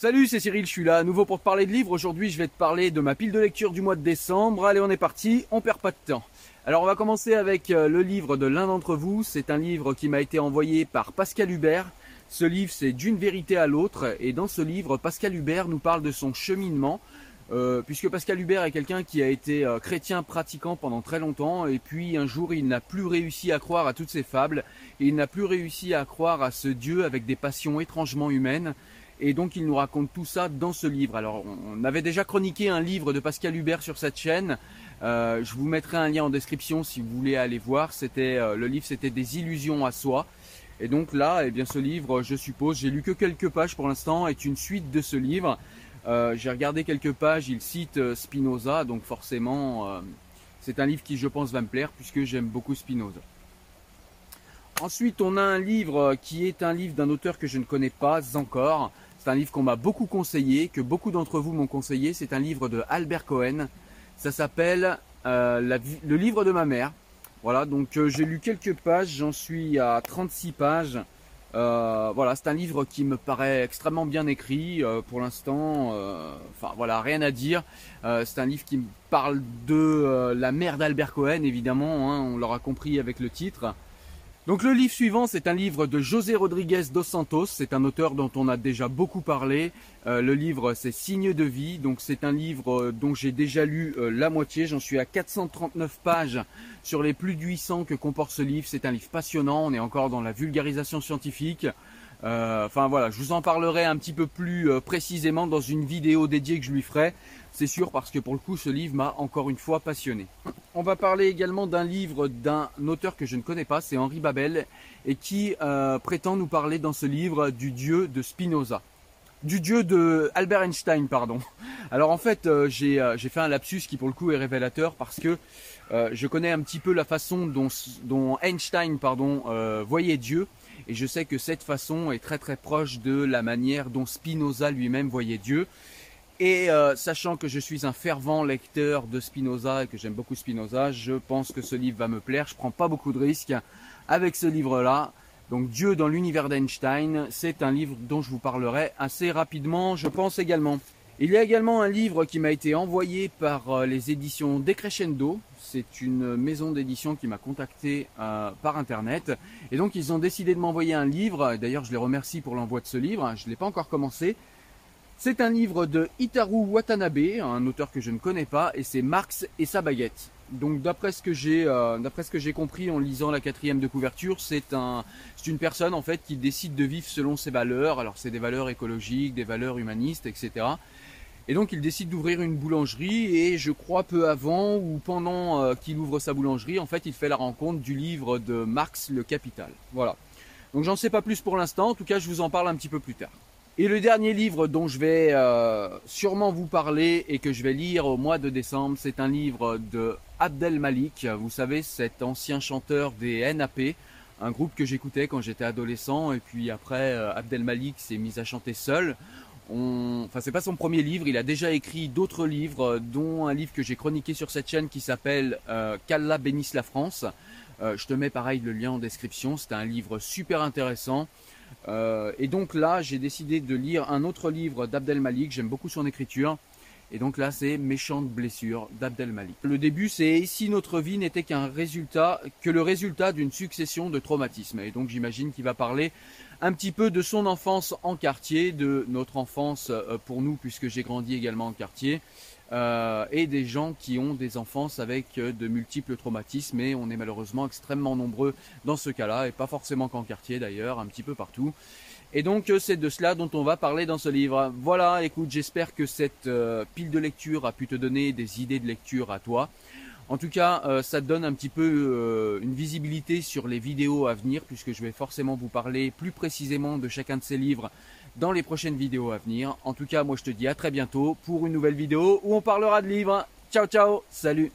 Salut, c'est Cyril, je suis là à nouveau pour te parler de livres. Aujourd'hui, je vais te parler de ma pile de lecture du mois de décembre. Allez, on est parti, on perd pas de temps. Alors, on va commencer avec euh, le livre de l'un d'entre vous. C'est un livre qui m'a été envoyé par Pascal Hubert. Ce livre, c'est D'une vérité à l'autre. Et dans ce livre, Pascal Hubert nous parle de son cheminement. Euh, puisque Pascal Hubert est quelqu'un qui a été euh, chrétien pratiquant pendant très longtemps et puis un jour il n'a plus réussi à croire à toutes ces fables et il n'a plus réussi à croire à ce Dieu avec des passions étrangement humaines et donc il nous raconte tout ça dans ce livre. Alors on avait déjà chroniqué un livre de Pascal Hubert sur cette chaîne. Euh, je vous mettrai un lien en description si vous voulez aller voir. C'était euh, le livre, c'était des illusions à soi. Et donc là, eh bien ce livre, je suppose, j'ai lu que quelques pages pour l'instant, est une suite de ce livre. Euh, j'ai regardé quelques pages, il cite Spinoza, donc forcément, c'est un livre qui, je pense, va me plaire puisque j'aime beaucoup Spinoza. Ensuite, on a un livre qui est un livre d'un auteur que je ne connais pas encore. C'est un livre qu'on m'a beaucoup conseillé, que beaucoup d'entre vous m'ont conseillé. C'est un livre de Albert Cohen. Ça s'appelle euh, Le livre de ma mère. Voilà, donc euh, j'ai lu quelques pages, j'en suis à 36 pages. Euh, voilà, c'est un livre qui me paraît extrêmement bien écrit pour l'instant. Enfin voilà, rien à dire. c'est un livre qui me parle de la mère d'Albert Cohen, évidemment. Hein, on l'aura compris avec le titre. Donc le livre suivant, c'est un livre de José Rodriguez dos Santos. C'est un auteur dont on a déjà beaucoup parlé. Euh, le livre, c'est Signes de vie. Donc c'est un livre euh, dont j'ai déjà lu euh, la moitié. J'en suis à 439 pages sur les plus de 800 que comporte ce livre. C'est un livre passionnant. On est encore dans la vulgarisation scientifique. Enfin voilà, je vous en parlerai un petit peu plus précisément dans une vidéo dédiée que je lui ferai. C'est sûr parce que pour le coup, ce livre m'a encore une fois passionné. On va parler également d'un livre d'un auteur que je ne connais pas, c'est Henri Babel, et qui euh, prétend nous parler dans ce livre du dieu de Spinoza. Du dieu de Albert Einstein, pardon. Alors en fait, euh, euh, j'ai fait un lapsus qui pour le coup est révélateur parce que je connais un petit peu la façon dont, dont Einstein pardon, voyait Dieu. Et je sais que cette façon est très très proche de la manière dont Spinoza lui-même voyait Dieu. Et euh, sachant que je suis un fervent lecteur de Spinoza et que j'aime beaucoup Spinoza, je pense que ce livre va me plaire. Je prends pas beaucoup de risques avec ce livre-là. Donc Dieu dans l'univers d'Einstein, c'est un livre dont je vous parlerai assez rapidement, je pense également. Il y a également un livre qui m'a été envoyé par euh, les éditions Decrescendo. C'est une maison d'édition qui m'a contacté euh, par internet. Et donc ils ont décidé de m'envoyer un livre. D'ailleurs je les remercie pour l'envoi de ce livre. Je ne l'ai pas encore commencé. C'est un livre de Hitaru Watanabe, un auteur que je ne connais pas, et c'est Marx et sa baguette. Donc d'après ce que j'ai euh, d'après ce que j'ai compris en lisant la quatrième de couverture, c'est un c'est une personne en fait qui décide de vivre selon ses valeurs. Alors c'est des valeurs écologiques, des valeurs humanistes, etc. Et donc il décide d'ouvrir une boulangerie et je crois peu avant ou pendant euh, qu'il ouvre sa boulangerie, en fait il fait la rencontre du livre de Marx Le Capital. Voilà. Donc j'en sais pas plus pour l'instant. En tout cas je vous en parle un petit peu plus tard. Et le dernier livre dont je vais euh, sûrement vous parler et que je vais lire au mois de décembre, c'est un livre de Abdel Malik. Vous savez, cet ancien chanteur des NAP, un groupe que j'écoutais quand j'étais adolescent. Et puis après, euh, Abdel Malik s'est mis à chanter seul. On... Enfin, c'est pas son premier livre. Il a déjà écrit d'autres livres, dont un livre que j'ai chroniqué sur cette chaîne qui s'appelle euh, Qu'Allah bénisse la France. Euh, je te mets pareil le lien en description. C'est un livre super intéressant. Euh, et donc là, j'ai décidé de lire un autre livre d'Abdel Malik. J'aime beaucoup son écriture. Et donc là, c'est Méchante blessure d'Abdel Malik. Le début, c'est si notre vie n'était qu'un résultat, que le résultat d'une succession de traumatismes. Et donc j'imagine qu'il va parler un petit peu de son enfance en quartier, de notre enfance euh, pour nous, puisque j'ai grandi également en quartier, euh, et des gens qui ont des enfances avec euh, de multiples traumatismes et on est malheureusement extrêmement nombreux dans ce cas-là et pas forcément qu'en quartier d'ailleurs, un petit peu partout. Et donc euh, c'est de cela dont on va parler dans ce livre. Voilà, écoute, j'espère que cette pile de lecture a pu te donner des idées de lecture à toi. En tout cas, ça te donne un petit peu une visibilité sur les vidéos à venir, puisque je vais forcément vous parler plus précisément de chacun de ces livres dans les prochaines vidéos à venir. En tout cas, moi je te dis à très bientôt pour une nouvelle vidéo où on parlera de livres. Ciao ciao, salut